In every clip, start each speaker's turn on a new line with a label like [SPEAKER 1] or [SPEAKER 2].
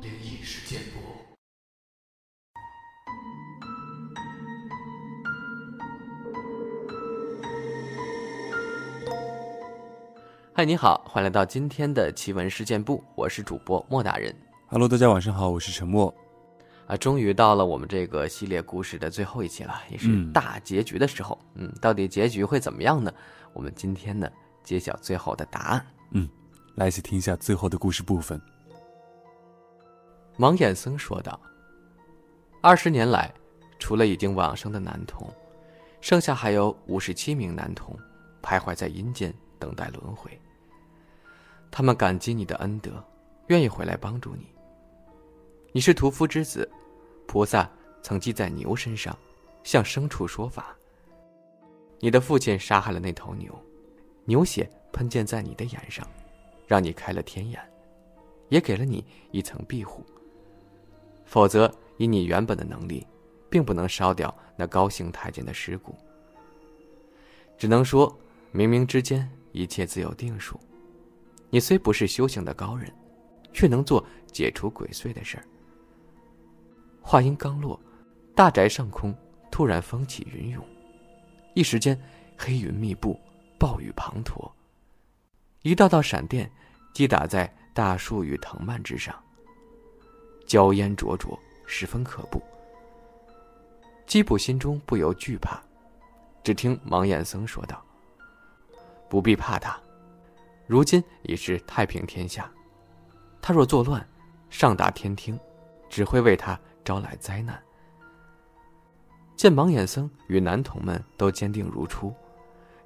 [SPEAKER 1] 灵异事件簿。
[SPEAKER 2] 嗨，你好，欢迎来到今天的奇闻事件簿，我是主播莫大人。
[SPEAKER 3] Hello，大家晚上好，我是陈默。
[SPEAKER 2] 啊，终于到了我们这个系列故事的最后一期了，也是
[SPEAKER 3] 嗯
[SPEAKER 2] 大结局的时候。嗯，到底结局会怎么样呢？我们今天呢，揭晓最后的答案。
[SPEAKER 3] 来一起听一下最后的故事部分。
[SPEAKER 2] 盲眼僧说道：“二十年来，除了已经往生的男童，剩下还有五十七名男童徘徊在阴间等待轮回。他们感激你的恩德，愿意回来帮助你。你是屠夫之子，菩萨曾记在牛身上，向牲畜说法。你的父亲杀害了那头牛，牛血喷溅在你的眼上，让你开了天眼，也给了你一层庇护。否则，以你原本的能力，并不能烧掉那高姓太监的尸骨。只能说，冥冥之间一切自有定数。你虽不是修行的高人，却能做解除鬼祟的事儿。话音刚落，大宅上空突然风起云涌，一时间黑云密布，暴雨滂沱，一道道闪电击打在大树与藤蔓之上。焦烟灼灼，十分可怖。基普心中不由惧怕，只听盲衍僧说道：“不必怕他，如今已是太平天下。他若作乱，上达天听，只会为他招来灾难。”见盲衍僧与男童们都坚定如初，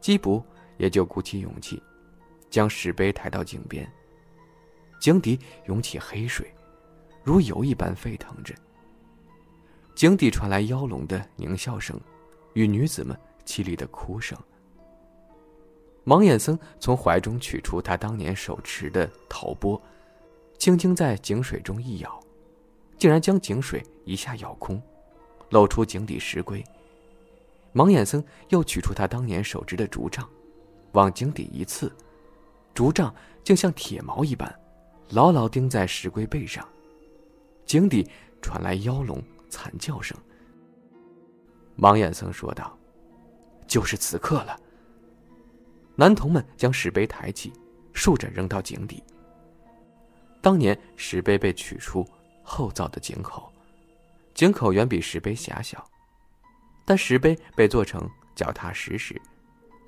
[SPEAKER 2] 基卜也就鼓起勇气，将石碑抬到井边。井底涌起黑水。如油一般沸腾着。井底传来妖龙的狞笑声，与女子们凄厉的哭声。盲眼僧从怀中取出他当年手持的陶钵，轻轻在井水中一舀，竟然将井水一下舀空，露出井底石龟。盲眼僧又取出他当年手执的竹杖，往井底一刺，竹杖竟像铁矛一般，牢牢钉在石龟背上。井底传来妖龙惨叫声。芒衍僧说道：“就是此刻了。”男童们将石碑抬起，竖着扔到井底。当年石碑被取出后造的井口，井口远比石碑狭小，但石碑被做成脚踏实实，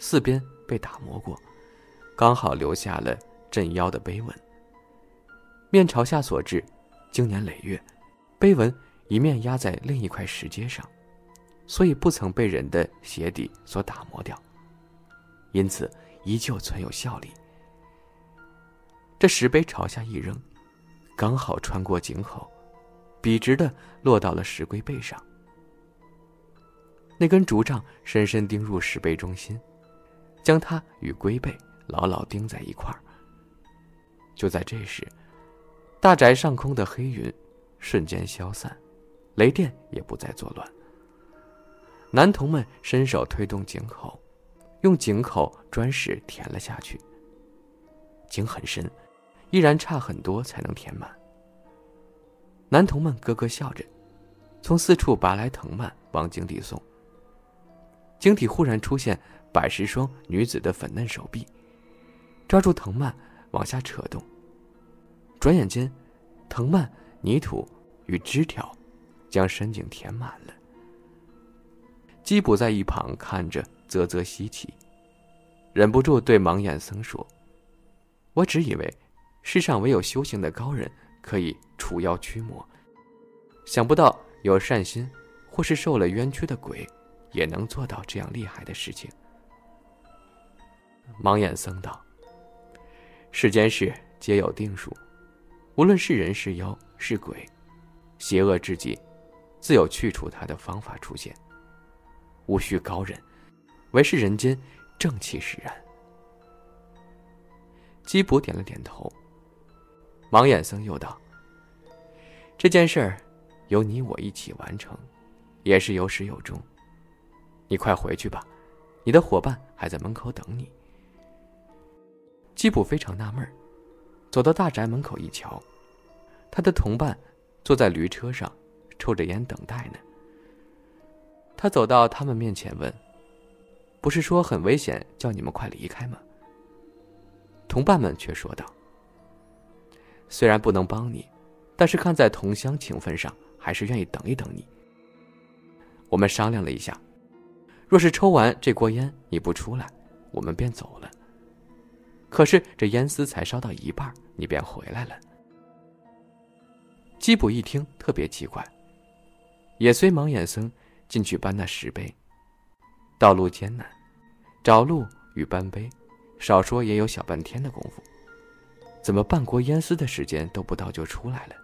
[SPEAKER 2] 四边被打磨过，刚好留下了镇妖的碑文。面朝下所致。经年累月，碑文一面压在另一块石阶上，所以不曾被人的鞋底所打磨掉，因此依旧存有效力。这石碑朝下一扔，刚好穿过井口，笔直的落到了石龟背上。那根竹杖深深钉入石碑中心，将它与龟背牢牢钉在一块儿。就在这时。大宅上空的黑云瞬间消散，雷电也不再作乱。男童们伸手推动井口，用井口砖石填了下去。井很深，依然差很多才能填满。男童们咯咯笑着，从四处拔来藤蔓往井底送。井底忽然出现百十双女子的粉嫩手臂，抓住藤蔓往下扯动。转眼间，藤蔓、泥土与枝条将深井填满了。基卜在一旁看着，啧啧稀奇，忍不住对盲眼僧说：“我只以为世上唯有修行的高人可以除妖驱魔，想不到有善心或是受了冤屈的鬼也能做到这样厉害的事情。”盲眼僧道：“世间事皆有定数。”无论是人是妖是鬼，邪恶至极，自有去除它的方法出现。无需高人，唯是人间正气使然。基卜点了点头。盲眼僧又道：“这件事儿，由你我一起完成，也是有始有终。你快回去吧，你的伙伴还在门口等你。”基普非常纳闷，走到大宅门口一瞧，他的同伴坐在驴车上，抽着烟等待呢。他走到他们面前问：“不是说很危险，叫你们快离开吗？”同伴们却说道：“虽然不能帮你，但是看在同乡情分上，还是愿意等一等你。”我们商量了一下，若是抽完这锅烟你不出来，我们便走了。可是这烟丝才烧到一半，你便回来了。基卜一听特别奇怪，也随盲眼僧进去搬那石碑。道路艰难，找路与搬碑，少说也有小半天的功夫。怎么半锅烟丝的时间都不到就出来了？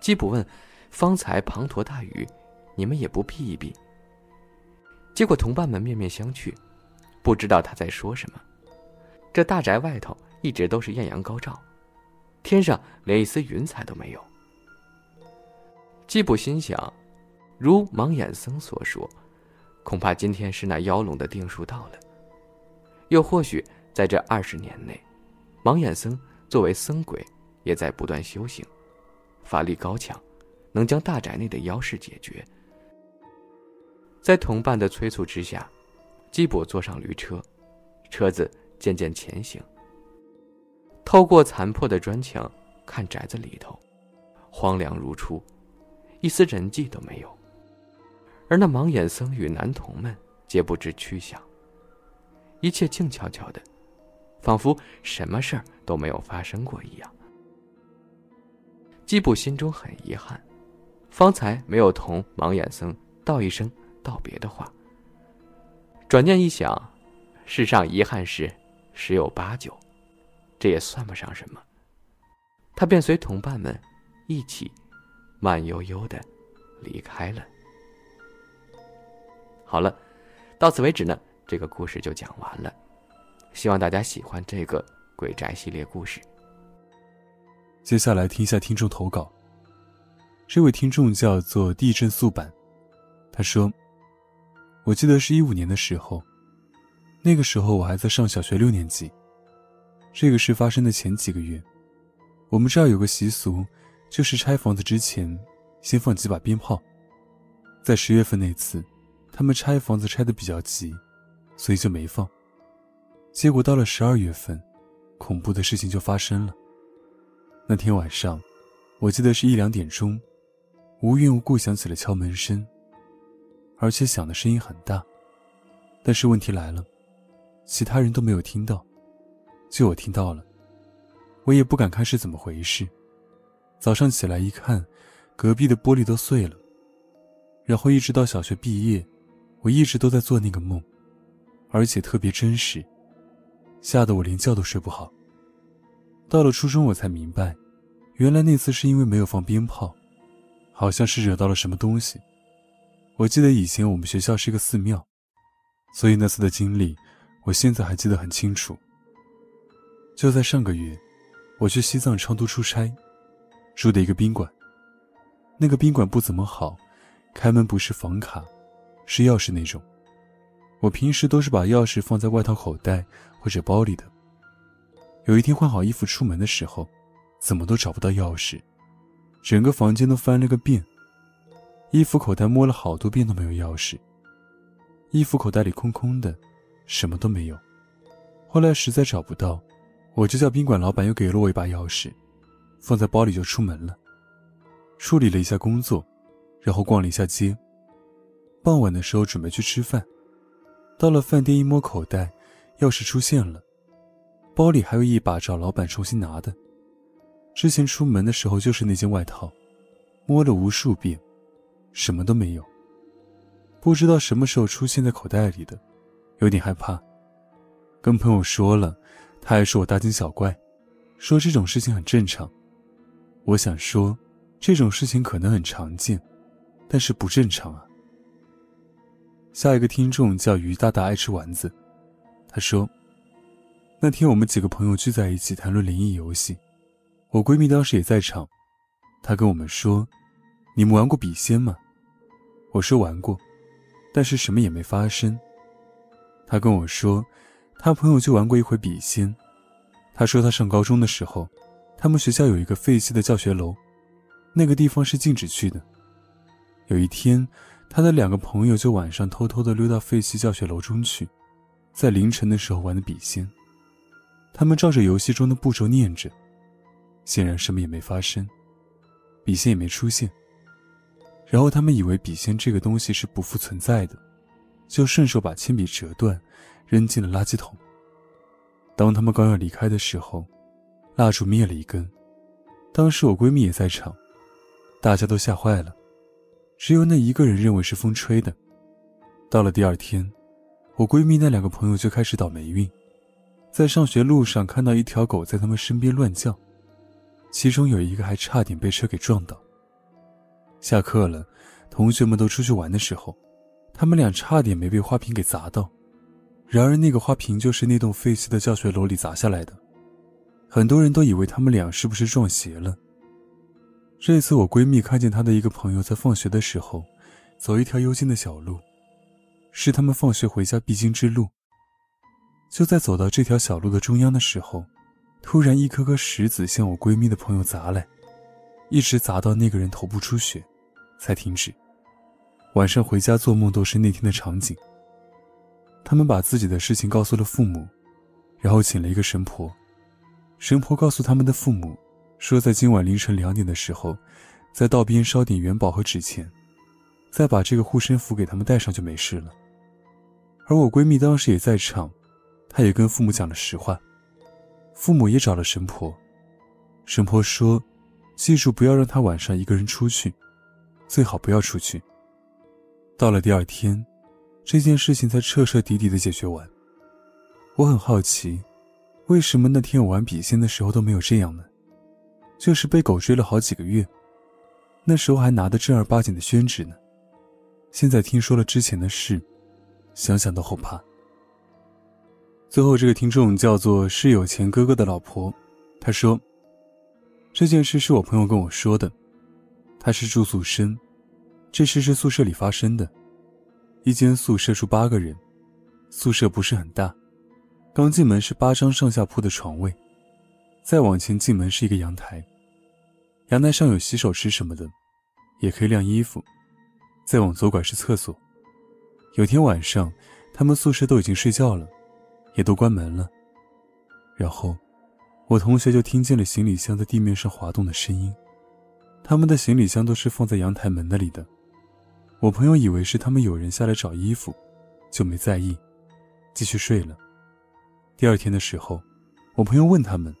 [SPEAKER 2] 基卜问：“方才滂沱大雨。”你们也不避一避。结果同伴们面面相觑，不知道他在说什么。这大宅外头一直都是艳阳高照，天上连一丝云彩都没有。基卜心想，如盲眼僧所说，恐怕今天是那妖龙的定数到了。又或许在这二十年内，盲眼僧作为僧鬼，也在不断修行，法力高强，能将大宅内的妖事解决。在同伴的催促之下，基卜坐上驴车，车子渐渐前行。透过残破的砖墙看宅子里头，荒凉如初，一丝人迹都没有。而那盲眼僧与男童们皆不知去向，一切静悄悄的，仿佛什么事儿都没有发生过一样。基布心中很遗憾，方才没有同盲眼僧道一声。道别的话。转念一想，世上遗憾事十有八九，这也算不上什么。他便随同伴们一起慢悠悠的离开了。好了，到此为止呢，这个故事就讲完了。希望大家喜欢这个鬼宅系列故事。
[SPEAKER 3] 接下来听一下听众投稿。这位听众叫做地震速版，他说。我记得是一五年的时候，那个时候我还在上小学六年级。这个事发生的前几个月，我们这儿有个习俗，就是拆房子之前先放几把鞭炮。在十月份那次，他们拆房子拆的比较急，所以就没放。结果到了十二月份，恐怖的事情就发生了。那天晚上，我记得是一两点钟，无缘无故响起了敲门声。而且响的声音很大，但是问题来了，其他人都没有听到，就我听到了。我也不敢看是怎么回事。早上起来一看，隔壁的玻璃都碎了。然后一直到小学毕业，我一直都在做那个梦，而且特别真实，吓得我连觉都睡不好。到了初中，我才明白，原来那次是因为没有放鞭炮，好像是惹到了什么东西。我记得以前我们学校是个寺庙，所以那次的经历，我现在还记得很清楚。就在上个月，我去西藏昌都出差，住的一个宾馆。那个宾馆不怎么好，开门不是房卡，是钥匙那种。我平时都是把钥匙放在外套口袋或者包里的。有一天换好衣服出门的时候，怎么都找不到钥匙，整个房间都翻了个遍。衣服口袋摸了好多遍都没有钥匙，衣服口袋里空空的，什么都没有。后来实在找不到，我就叫宾馆老板又给了我一把钥匙，放在包里就出门了。处理了一下工作，然后逛了一下街。傍晚的时候准备去吃饭，到了饭店一摸口袋，钥匙出现了，包里还有一把找老板重新拿的。之前出门的时候就是那件外套，摸了无数遍。什么都没有，不知道什么时候出现在口袋里的，有点害怕。跟朋友说了，他还说我大惊小怪，说这种事情很正常。我想说，这种事情可能很常见，但是不正常啊。下一个听众叫于大大爱吃丸子，他说，那天我们几个朋友聚在一起谈论灵异游戏，我闺蜜当时也在场，她跟我们说，你们玩过笔仙吗？我说玩过，但是什么也没发生。他跟我说，他朋友就玩过一回笔仙，他说他上高中的时候，他们学校有一个废弃的教学楼，那个地方是禁止去的。有一天，他的两个朋友就晚上偷偷的溜到废弃教学楼中去，在凌晨的时候玩的笔仙。他们照着游戏中的步骤念着，显然什么也没发生，笔仙也没出现。然后他们以为笔仙这个东西是不复存在的，就顺手把铅笔折断，扔进了垃圾桶。当他们刚要离开的时候，蜡烛灭了一根。当时我闺蜜也在场，大家都吓坏了，只有那一个人认为是风吹的。到了第二天，我闺蜜那两个朋友就开始倒霉运。在上学路上看到一条狗在他们身边乱叫，其中有一个还差点被车给撞倒。下课了，同学们都出去玩的时候，他们俩差点没被花瓶给砸到。然而那个花瓶就是那栋废弃的教学楼里砸下来的，很多人都以为他们俩是不是撞邪了。这次我闺蜜看见她的一个朋友在放学的时候，走一条幽静的小路，是他们放学回家必经之路。就在走到这条小路的中央的时候，突然一颗颗石子向我闺蜜的朋友砸来，一直砸到那个人头部出血，才停止。晚上回家做梦都是那天的场景。他们把自己的事情告诉了父母，然后请了一个神婆。神婆告诉他们的父母，说在今晚凌晨两点的时候，在道边烧点元宝和纸钱，再把这个护身符给他们带上就没事了。而我闺蜜当时也在场。她也跟父母讲了实话，父母也找了神婆，神婆说：“记住不要让他晚上一个人出去，最好不要出去。”到了第二天，这件事情才彻彻底底的解决完。我很好奇，为什么那天我玩笔仙的时候都没有这样呢？就是被狗追了好几个月，那时候还拿的正儿八经的宣纸呢。现在听说了之前的事，想想都后怕。最后，这个听众叫做是有钱哥哥的老婆，他说：“这件事是我朋友跟我说的，他是住宿生，这事是宿舍里发生的。一间宿舍住八个人，宿舍不是很大，刚进门是八张上下铺的床位，再往前进门是一个阳台，阳台上有洗手池什么的，也可以晾衣服。再往左拐是厕所。有天晚上，他们宿舍都已经睡觉了。”也都关门了。然后，我同学就听见了行李箱在地面上滑动的声音。他们的行李箱都是放在阳台门那里的。我朋友以为是他们有人下来找衣服，就没在意，继续睡了。第二天的时候，我朋友问他们：“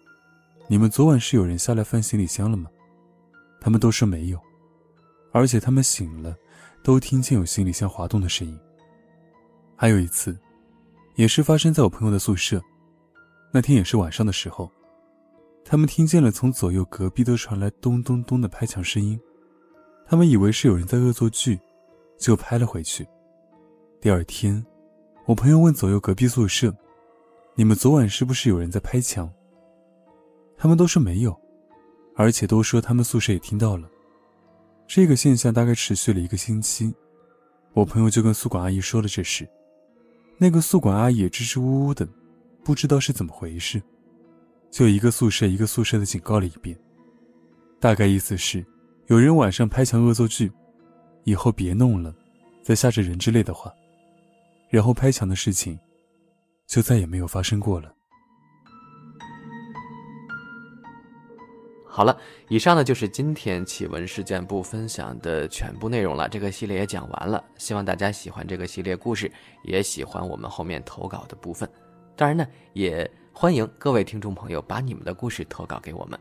[SPEAKER 3] 你们昨晚是有人下来翻行李箱了吗？”他们都说没有，而且他们醒了，都听见有行李箱滑动的声音。还有一次。也是发生在我朋友的宿舍，那天也是晚上的时候，他们听见了从左右隔壁都传来咚咚咚的拍墙声音，他们以为是有人在恶作剧，就拍了回去。第二天，我朋友问左右隔壁宿舍：“你们昨晚是不是有人在拍墙？”他们都说没有，而且都说他们宿舍也听到了。这个现象大概持续了一个星期，我朋友就跟宿管阿姨说了这事。那个宿管阿姨支支吾吾的，不知道是怎么回事，就一个宿舍一个宿舍的警告了一遍，大概意思是，有人晚上拍墙恶作剧，以后别弄了，再吓着人之类的话，然后拍墙的事情，就再也没有发生过了。
[SPEAKER 2] 好了，以上呢就是今天奇闻事件部分享的全部内容了。这个系列也讲完了，希望大家喜欢这个系列故事，也喜欢我们后面投稿的部分。当然呢，也欢迎各位听众朋友把你们的故事投稿给我们。